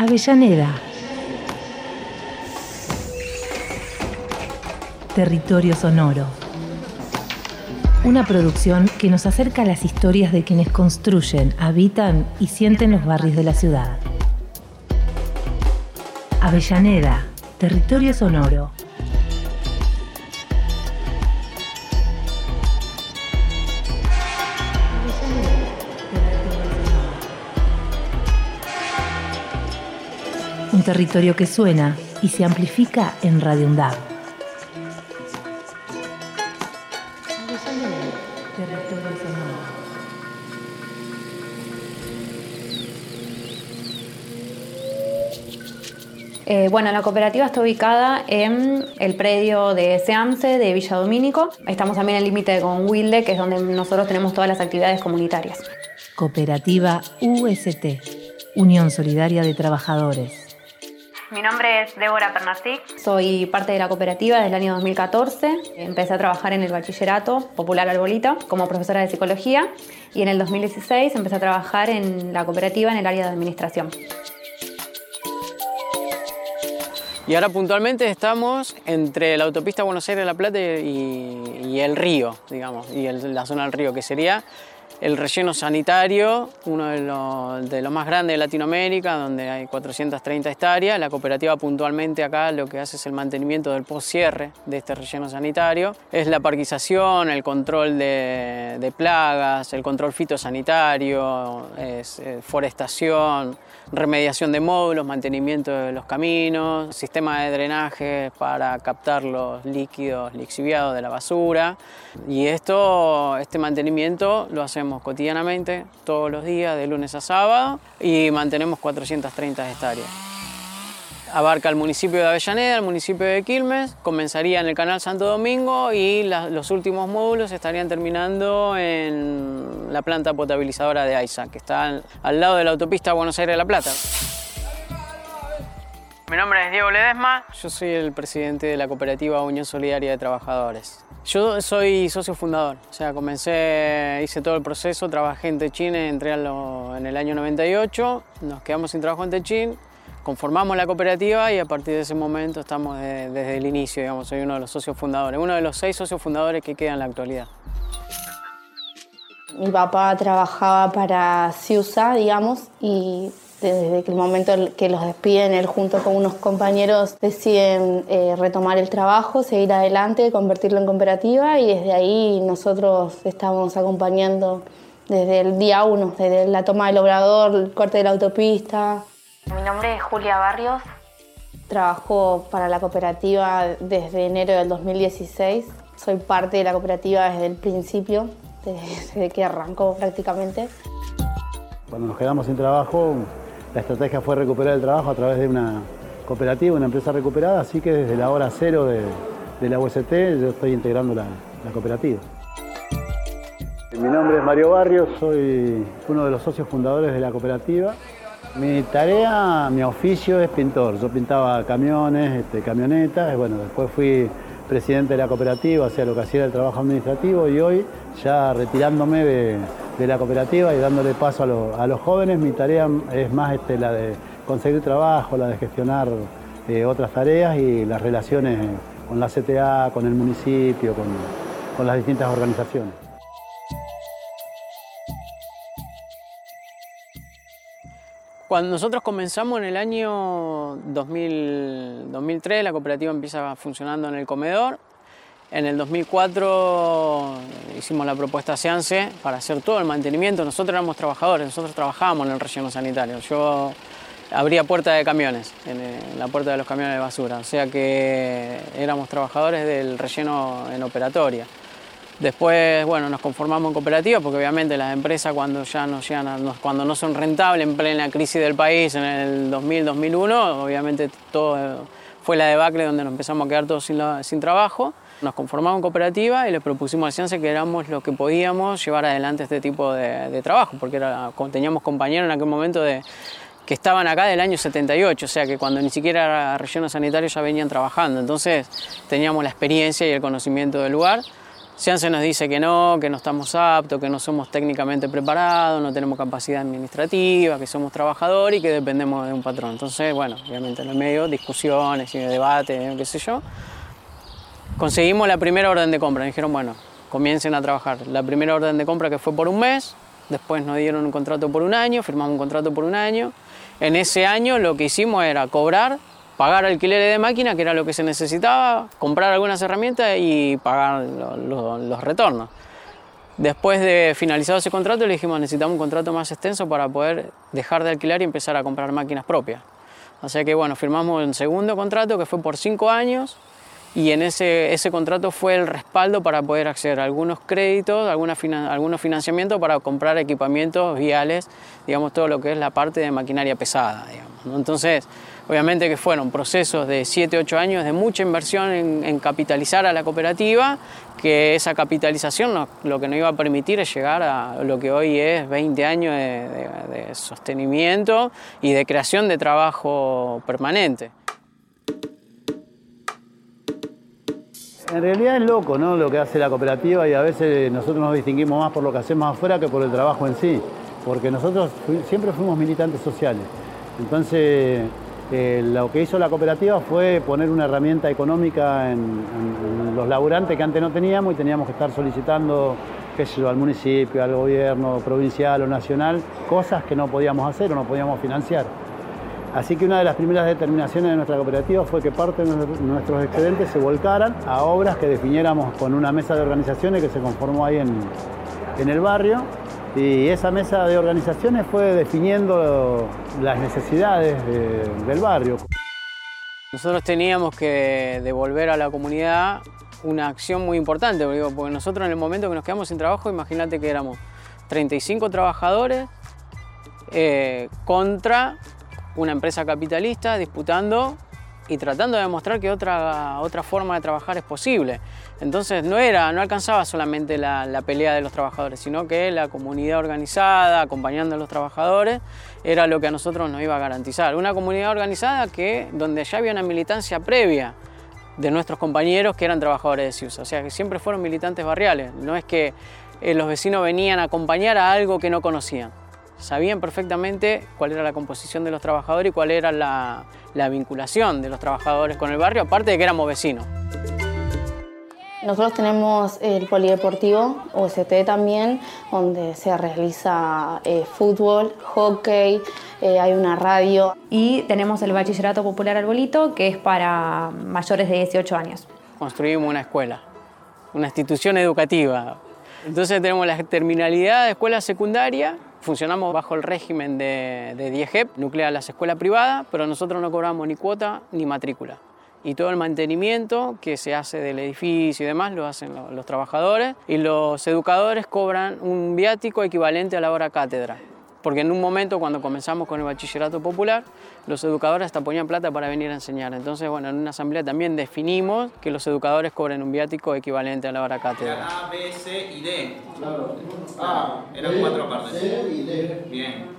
Avellaneda. Territorio Sonoro. Una producción que nos acerca a las historias de quienes construyen, habitan y sienten los barrios de la ciudad. Avellaneda, Territorio Sonoro. Territorio que suena y se amplifica en Radio. Eh, bueno, la cooperativa está ubicada en el predio de SEAMSE de Villa Domínico. Estamos también en el límite con Wilde, que es donde nosotros tenemos todas las actividades comunitarias. Cooperativa UST, Unión Solidaria de Trabajadores. Mi nombre es Débora Pernasic. Soy parte de la cooperativa desde el año 2014. Empecé a trabajar en el bachillerato popular Arbolita como profesora de psicología y en el 2016 empecé a trabajar en la cooperativa en el área de administración. Y ahora puntualmente estamos entre la autopista Buenos Aires-La Plata y, y el río, digamos, y el- la zona del río, que sería el relleno sanitario, uno de los, de los más grandes de Latinoamérica, donde hay 430 hectáreas. La cooperativa puntualmente acá lo que hace es el mantenimiento del postcierre de este relleno sanitario. Es la parquización, el control de, plagas, el control fitosanitario, es, eh, forestación, remediación de módulos, mantenimiento de los caminos, sistema de drenaje para captar los líquidos lixiviados de la basura. Y esto, este mantenimiento lo hacemos cotidianamente, todos los días, de lunes a sábado, y mantenemos 430 hectáreas. Abarca el municipio de Avellaneda, el municipio de Quilmes, comenzaría en el canal Santo Domingo y los últimos módulos estarían terminando en la planta potabilizadora de AISA, que está al, al lado de la autopista Buenos Aires-La Plata. Mi nombre es Diego Ledesma, yo soy el presidente de la cooperativa Unión Solidaria de Trabajadores. Yo soy socio fundador, o sea, comencé, hice todo el proceso, trabajé en Techín, entré en el año 98, nos quedamos sin trabajo en Techín, conformamos la cooperativa y a partir de ese momento estamos de- desde el inicio, digamos, soy uno de los socios fundadores, uno de los seis socios fundadores que quedan en la actualidad. Mi papá trabajaba para Ciusa, digamos, y desde que el momento en que los despiden, él junto con unos compañeros deciden eh, retomar el trabajo, seguir adelante, convertirlo en cooperativa y desde ahí nosotros estamos acompañando desde el día uno, desde la toma del obrador, el corte de la autopista. Mi nombre es Julia Barrios. Trabajo para la cooperativa desde enero del 2016. Soy parte de la cooperativa desde el principio, desde que arrancó prácticamente. Cuando nos quedamos sin trabajo, la estrategia fue recuperar el trabajo a través de una cooperativa, una empresa recuperada, así que desde la hora cero de, la UST yo estoy integrando la, cooperativa. Mi nombre es Mario Barrios, soy uno de los socios fundadores de la cooperativa. Mi tarea, mi oficio es pintor. Yo pintaba camiones, este, camionetas, bueno, después fui presidente de la cooperativa, hacía lo que hacía el trabajo administrativo y hoy ya retirándome de, de la cooperativa y dándole paso a, a los jóvenes, mi tarea es más este, la de conseguir trabajo, la de gestionar eh, otras tareas y las relaciones con la CTA, con el municipio, con, con las distintas organizaciones. Cuando nosotros comenzamos en el año 2000 2003, la cooperativa empieza funcionando en el comedor. En el 2004 hicimos la propuesta a Seance para hacer todo el mantenimiento. Nosotros éramos trabajadores, nosotros trabajábamos en el relleno sanitario. Yo abría puerta de camiones, en, eh, la puerta de los camiones de basura. O sea que éramos trabajadores del relleno en operatoria. Después, bueno, nos conformamos en cooperativas porque obviamente las empresas cuando ya no son rentables en plena crisis del país en el 2000-2001, obviamente todo fue la debacle donde nos empezamos a quedar todos sin trabajo. Nos conformamos en cooperativa y les propusimos al Ciance que éramos los que podíamos llevar adelante este tipo de, de trabajo, porque era, teníamos compañeros en aquel momento de, que estaban acá del año 78, o sea que cuando ni siquiera era relleno sanitario ya venían trabajando. Entonces teníamos la experiencia y el conocimiento del lugar. se nos dice que no, que no estamos aptos, que no somos técnicamente preparados, no tenemos capacidad administrativa, que somos trabajadores y que dependemos de un patrón. Entonces, bueno, obviamente en el medio, discusiones y debates, qué sé yo. Conseguimos la primera orden de compra. dijeron, bueno, comiencen a trabajar. La primera orden de compra que fue por un mes, después nos dieron un contrato por un año, firmamos un contrato por un año. En ese año lo que hicimos era cobrar pagar alquileres de máquina, que era lo que se necesitaba, comprar algunas herramientas y pagar los retornos. Después de finalizado ese contrato, le dijimos necesitamos un contrato más extenso para poder dejar de alquilar y empezar a comprar máquinas propias. Sea que bueno, firmamos un segundo contrato que fue por cinco años y en ese, ese contrato fue el respaldo para poder acceder a algunos créditos, algunos financiamientos para comprar equipamientos viales, digamos todo lo que es la parte de maquinaria pesada. Entonces, Obviamente que fueron procesos de 7, 8 años de mucha inversión en, capitalizar a la cooperativa, que esa capitalización lo que nos iba a permitir es llegar a lo que hoy es 20 años de, sostenimiento y de creación de trabajo permanente. En realidad es loco ¿no? lo que hace la cooperativa y a veces nosotros nos distinguimos más por lo que hacemos afuera que por el trabajo en sí, porque nosotros siempre fuimos militantes sociales. Entonces, eh, lo que hizo la cooperativa fue poner una herramienta económica en, los laburantes que antes no teníamos y teníamos que estar solicitando qué al municipio, al gobierno provincial o nacional, cosas que no podíamos hacer o no podíamos financiar. Así que una de las primeras determinaciones de nuestra cooperativa fue que parte de nuestros excedentes se volcaran a obras que definiéramos con una mesa de organizaciones que se conformó ahí en, en el barrio y esa mesa de organizaciones fue definiendo las necesidades del barrio. Nosotros teníamos que devolver a la comunidad una acción muy importante, porque nosotros en el momento que nos quedamos sin trabajo, imagínate que éramos 35 trabajadores eh, contra una empresa capitalista disputando y tratando de demostrar que otra, otra forma de trabajar es posible. Entonces no, era, no alcanzaba solamente la, pelea de los trabajadores, sino que la comunidad organizada, acompañando a los trabajadores, era lo que a nosotros nos iba a garantizar. Una comunidad organizada que, donde ya había una militancia previa de nuestros compañeros que eran trabajadores de Ciusa, o sea que siempre fueron militantes barriales, no es que eh, los vecinos venían a acompañar a algo que no conocían sabían perfectamente cuál era la composición de los trabajadores y cuál era la, vinculación de los trabajadores con el barrio, aparte de que éramos vecinos. Nosotros tenemos el polideportivo, OST también, donde se realiza eh, fútbol, hockey, eh, hay una radio. Y tenemos el Bachillerato Popular Arbolito, que es para mayores de 18 años. Construimos una escuela, una institución educativa. Entonces tenemos la terminalidad de escuela secundaria Funcionamos bajo el régimen de, de DIEGEP, nuclea las escuelas privadas, pero nosotros no cobramos ni cuota ni matrícula. Y todo el mantenimiento que se hace del edificio y demás lo hacen los trabajadores y los educadores cobran un viático equivalente a la hora cátedra porque en un momento cuando comenzamos con el bachillerato popular, los educadores hasta ponían plata para venir a enseñar. Entonces, bueno, en una asamblea también definimos que los educadores cobren un viático equivalente a la hora cátedra. A, B, C y D. Claro. A, eran cuatro partes. C y D. Bien.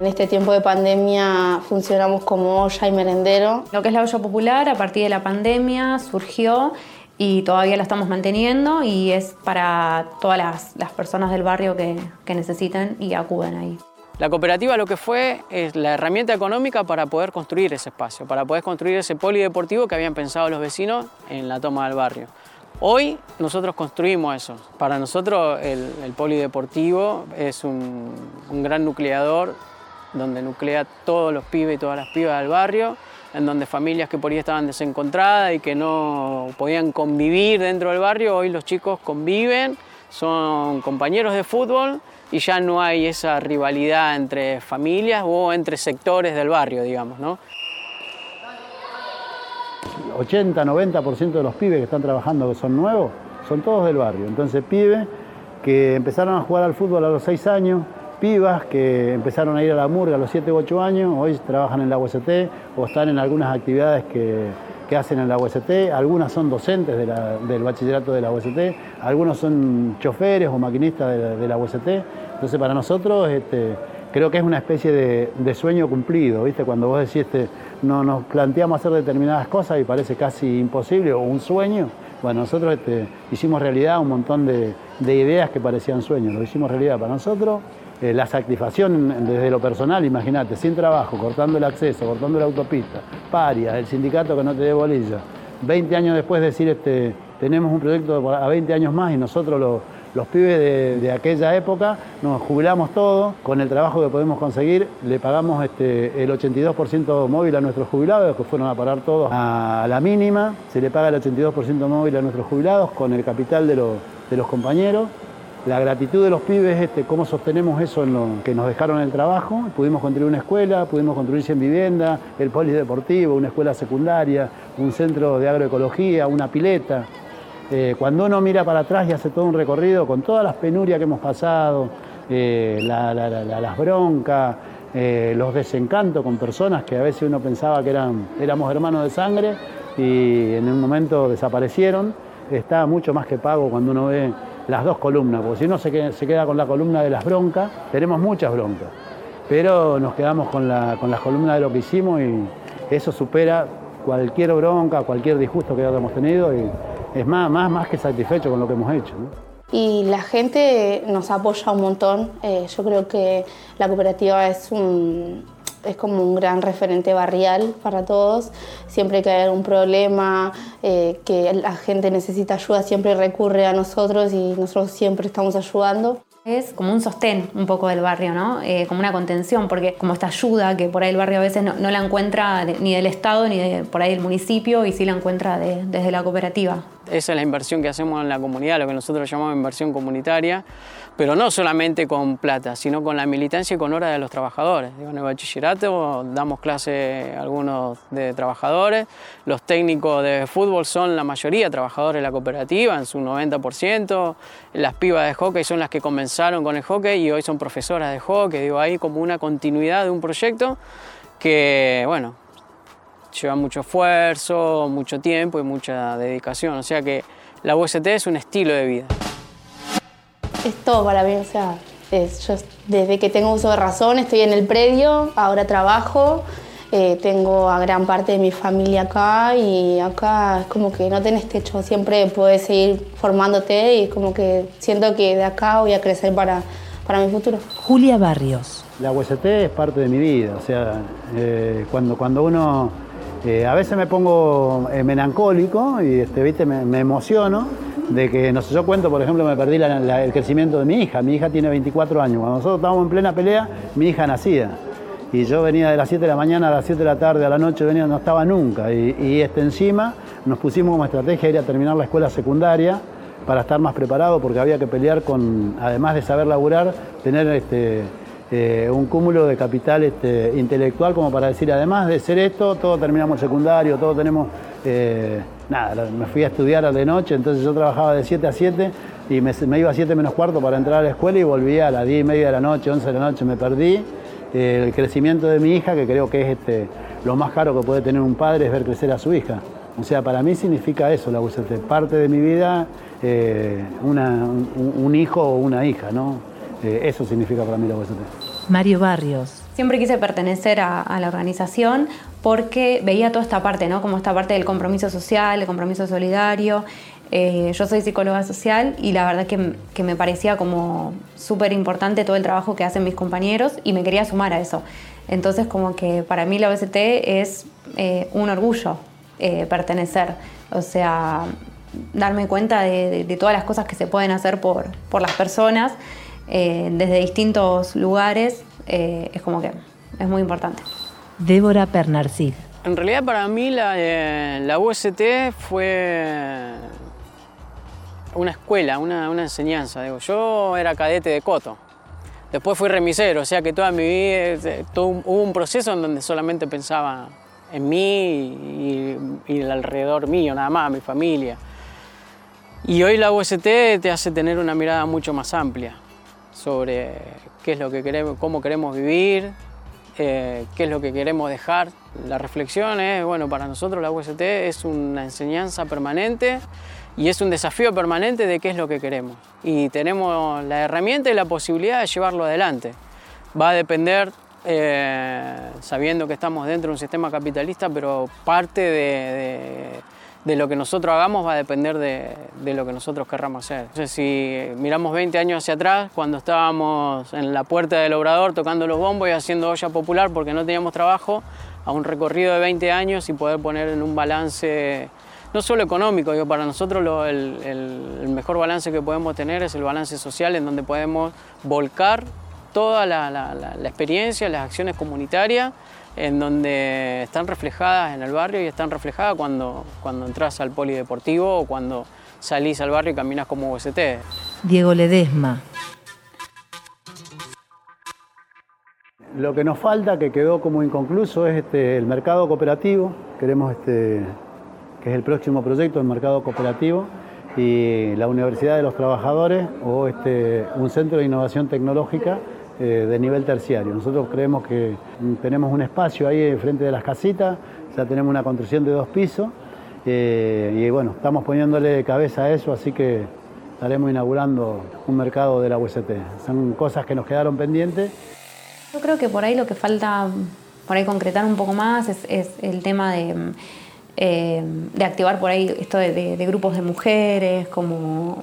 En este tiempo de pandemia funcionamos como olla y merendero. Lo que es la olla popular, a partir de la pandemia surgió y todavía la estamos manteniendo y es para todas las, personas del barrio que, que necesiten y acuden ahí. La cooperativa lo que fue es la herramienta económica para poder construir ese espacio, para poder construir ese polideportivo que habían pensado los vecinos en la toma del barrio. Hoy nosotros construimos eso. Para nosotros el, polideportivo es un, un gran nucleador donde nuclea todos los pibes y todas las pibas del barrio en donde familias que por ahí estaban desencontradas y que no podían convivir dentro del barrio, hoy los chicos conviven, son compañeros de fútbol y ya no hay esa rivalidad entre familias o entre sectores del barrio, digamos, ¿no? 80, 90% de los pibes que están trabajando que son nuevos, son todos del barrio. Entonces pibes que empezaron a jugar al fútbol a los 6 años, pibas que empezaron a ir a la murga a los 7 u 8 años, hoy trabajan en la UST o están en algunas actividades que, hacen en la UST, algunas son docentes del bachillerato de la UST, algunos son choferes o maquinistas de, la UST. Entonces para nosotros este, creo que es una especie de, sueño cumplido, ¿viste? Cuando vos decís, este, no, nos planteamos hacer determinadas cosas y parece casi imposible o un sueño, Bueno, nosotros este, hicimos realidad un montón de, ideas que parecían sueños, lo hicimos realidad para nosotros. Eh, la satisfacción desde lo personal, imagínate, sin trabajo, cortando el acceso, cortando la autopista, paria, el sindicato que no te dé bolilla. 20 años después decir, este, tenemos un proyecto a 20 años más y nosotros lo, los pibes de, aquella época nos jubilamos todos con el trabajo que podemos conseguir, le pagamos este, el 82% móvil a nuestros jubilados, que fueron a parar todos a la mínima, se le paga el 82% móvil a nuestros jubilados con el capital de, los compañeros. La gratitud de los pibes, este, cómo sostenemos eso en lo que nos dejaron el trabajo. Pudimos construir una escuela, pudimos construir 100 viviendas, el polideportivo, una escuela secundaria, un centro de agroecología, una pileta. Eh, cuando uno mira para atrás y hace todo un recorrido con todas las penurias que hemos pasado, eh, las broncas, eh, los desencantos con personas que a veces uno pensaba que eran, éramos hermanos de sangre y en un momento desaparecieron, está mucho más que pago cuando uno ve las dos columnas, porque si uno se queda, con la columna de las broncas, tenemos muchas broncas, pero nos quedamos con, con las columnas de lo que hicimos y eso supera cualquier bronca, cualquier disgusto que hayamos tenido. Y, es más, más, más que satisfecho con lo que hemos hecho. Y la gente nos apoya un montón. Eh, yo creo que la cooperativa es, un, es como un gran referente barrial para todos. Siempre que hay algún problema, eh, que la gente necesita ayuda, siempre recurre a nosotros y nosotros siempre estamos ayudando. Es como un sostén un poco del barrio, ¿no? Eh, como una contención, porque como esta ayuda que por ahí el barrio a veces no, la encuentra ni del Estado ni de, por ahí del municipio y sí la encuentra desde la cooperativa. Esa es la inversión que hacemos en la comunidad, lo que nosotros llamamos inversión comunitaria, pero no solamente con plata, sino con la militancia y con hora de los trabajadores. en el bachillerato damos clase a algunos de trabajadores, los técnicos de fútbol son la mayoría trabajadores de la cooperativa, en su 90%, las pibas de hockey son las que comenzaron con el hockey y hoy son profesoras de hockey, digo, ahí como una continuidad de un proyecto que, bueno, lleva mucho esfuerzo, mucho tiempo y mucha dedicación, o sea que la UST es un estilo de vida es todo para mí, o sea, yo desde que tengo uso de razón estoy en el predio, ahora trabajo, eh, tengo a gran parte de mi familia acá y acá es como que no tenés techo, siempre puedes seguir formándote y es como que siento que de acá voy a crecer para, para mi futuro. Julia Barrios. La UST es parte de mi vida, o sea, eh, cuando, cuando uno... Eh, a veces me pongo melancólico y este, ¿viste? Me, emociono de que, no sé, yo cuento, por ejemplo, me perdí el crecimiento de mi hija. Mi hija tiene 24 años. Cuando nosotros estábamos en plena pelea, mi hija nacía. Y yo venía de las 7 de la mañana a las 7 de la tarde, a la noche, venía, no estaba nunca. Y, este, encima nos pusimos como estrategia ir a terminar la escuela secundaria para estar más preparado, porque había que pelear con, además de saber laburar, tener este, eh, un cúmulo de capital este, intelectual como para decir, además de ser esto, todos terminamos secundario, todos tenemos... Eh, nada, me fui a estudiar de noche, entonces yo trabajaba de 7 a 7 y me, iba a 7 menos cuarto para entrar a la escuela y volvía a las 10 y media de la noche, 11 de la noche, me perdí. el crecimiento de mi hija, que creo que es este, lo más caro que puede tener un padre, es ver crecer a su hija. O sea, para mí significa eso la UCT, parte de mi vida, eh, un, hijo o una hija, ¿no? Eh, eso significa para mí la UCT. Mario Barrios. Siempre quise pertenecer a, la organización porque veía toda esta parte, ¿no? Como esta parte del compromiso social, el compromiso solidario. Eh, yo soy psicóloga social y la verdad que, que me parecía como súper importante todo el trabajo que hacen mis compañeros y me quería sumar a eso. Entonces como que para mí la OST es eh, un orgullo eh, pertenecer, o sea, darme cuenta de, de, todas las cosas que se pueden hacer por, por las personas desde distintos lugares eh, es como que es muy importante. Débora Pernarcid. En realidad para mí la, eh, la UST fue una escuela, una, una enseñanza. Digo, yo era cadete de Coto, después fui remisero, o sea que toda mi vida eh, todo, hubo un proceso en donde solamente pensaba en mí y, y, el alrededor mío, nada más, mi familia. Y hoy la UST te hace tener una mirada mucho más amplia sobre qué es lo que queremos, cómo queremos vivir, eh, qué es lo que queremos dejar. La reflexión es, bueno, para nosotros la UST es una enseñanza permanente y es un desafío permanente de qué es lo que queremos. Y tenemos la herramienta y la posibilidad de llevarlo adelante. Va a depender, eh, sabiendo que estamos dentro de un sistema capitalista, pero parte de, de lo que nosotros hagamos va a depender de, lo que nosotros querramos hacer. Si miramos 20 años hacia atrás, cuando estábamos en la puerta del obrador tocando los bombos y haciendo olla popular porque no teníamos trabajo, a un recorrido de 20 años y poder poner en un balance, no solo económico, para nosotros el, mejor balance que podemos tener es el balance social en donde podemos volcar toda la, la experiencia, las acciones comunitarias en donde están reflejadas en el barrio y están reflejadas cuando, cuando entras al polideportivo o cuando salís al barrio y caminas como UST. Diego Ledesma. Lo que nos falta, que quedó como inconcluso, es este, el mercado cooperativo. Queremos este, que es el próximo proyecto, el mercado cooperativo, y la Universidad de los Trabajadores o este, un centro de innovación tecnológica eh, de nivel terciario. Nosotros creemos que tenemos un espacio ahí frente de las casitas, ya tenemos una construcción de dos pisos eh, y bueno, estamos poniéndole cabeza a eso, así que estaremos inaugurando un mercado de la UST. Son cosas que nos quedaron pendientes. Yo creo que por ahí lo que falta, por ahí concretar un poco más, es, el tema de, eh, de, activar por ahí esto de grupos de mujeres, como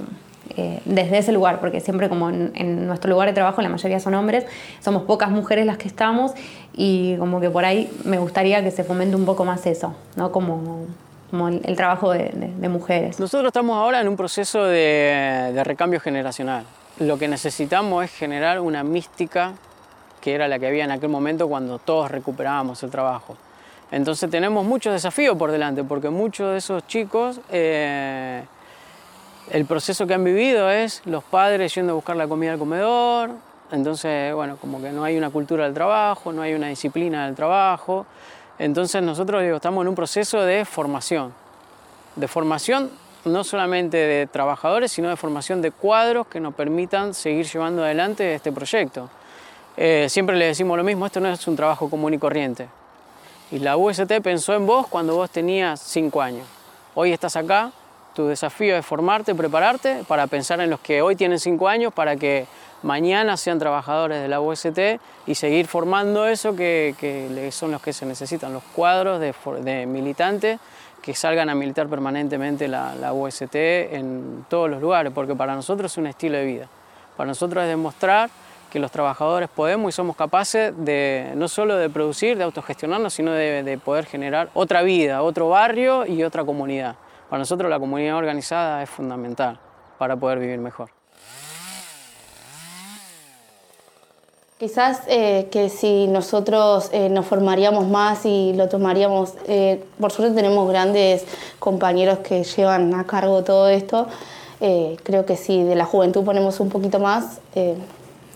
desde ese lugar, porque siempre como en, nuestro lugar de trabajo la mayoría son hombres, somos pocas mujeres las que estamos y como que por ahí me gustaría que se fomente un poco más eso, ¿no? Como, como el, trabajo de, mujeres. Nosotros estamos ahora en un proceso de, de recambio generacional. Lo que necesitamos es generar una mística que era la que había en aquel momento cuando todos recuperábamos el trabajo. Entonces tenemos muchos desafíos por delante, porque muchos de esos chicos eh, el proceso que han vivido es los padres yendo a buscar la comida al comedor, entonces, bueno, como que no hay una cultura del trabajo, no hay una disciplina del trabajo. Entonces nosotros estamos en un proceso de formación, de formación no solamente de trabajadores, sino de formación de cuadros que nos permitan seguir llevando adelante este proyecto. Eh, siempre le decimos lo mismo, esto no es un trabajo común y corriente. Y la UST pensó en vos cuando vos tenías cinco años. Hoy estás acá tu desafío es formarte, prepararte para pensar en los que hoy tienen cinco años para que mañana sean trabajadores de la UST y seguir formando eso que, son los que se necesitan, los cuadros de, militantes que salgan a militar permanentemente la, UST en todos los lugares, porque para nosotros es un estilo de vida. Para nosotros es demostrar que los trabajadores podemos y somos capaces de no solo de producir, de autogestionarnos, sino de poder generar otra vida, otro barrio y otra comunidad. Para nosotros la comunidad organizada es fundamental para poder vivir mejor. Quizás eh, que si nosotros eh, nos formaríamos más y lo tomaríamos, eh, por suerte tenemos grandes compañeros que llevan a cargo todo esto, creo que si de la juventud ponemos un poquito más,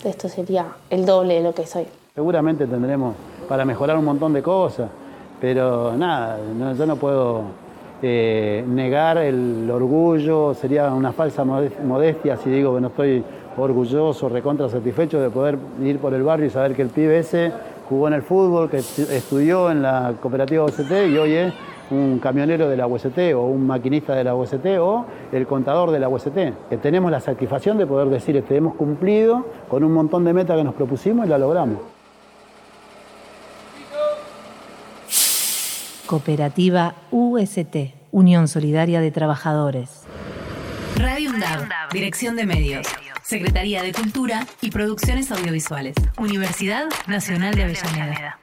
esto sería el doble de lo que soy. Seguramente tendremos para mejorar un montón de cosas, pero nada, yo no puedo eh, negar el orgullo, sería una falsa modestia si digo que no estoy orgulloso, recontra satisfecho de poder ir por el barrio y saber que el pibe ese jugó en el fútbol, que estudió en la cooperativa UST y hoy es un camionero de la UST o un maquinista de la UST o el contador de la UST. Que tenemos la satisfacción de poder decir que este, hemos cumplido con un montón de metas que nos propusimos y la logramos. Cooperativa UST, Unión Solidaria de Trabajadores. Radio UNDAB, Dirección de Medios, Secretaría de Cultura y Producciones Audiovisuales, Universidad Nacional de Avellaneda.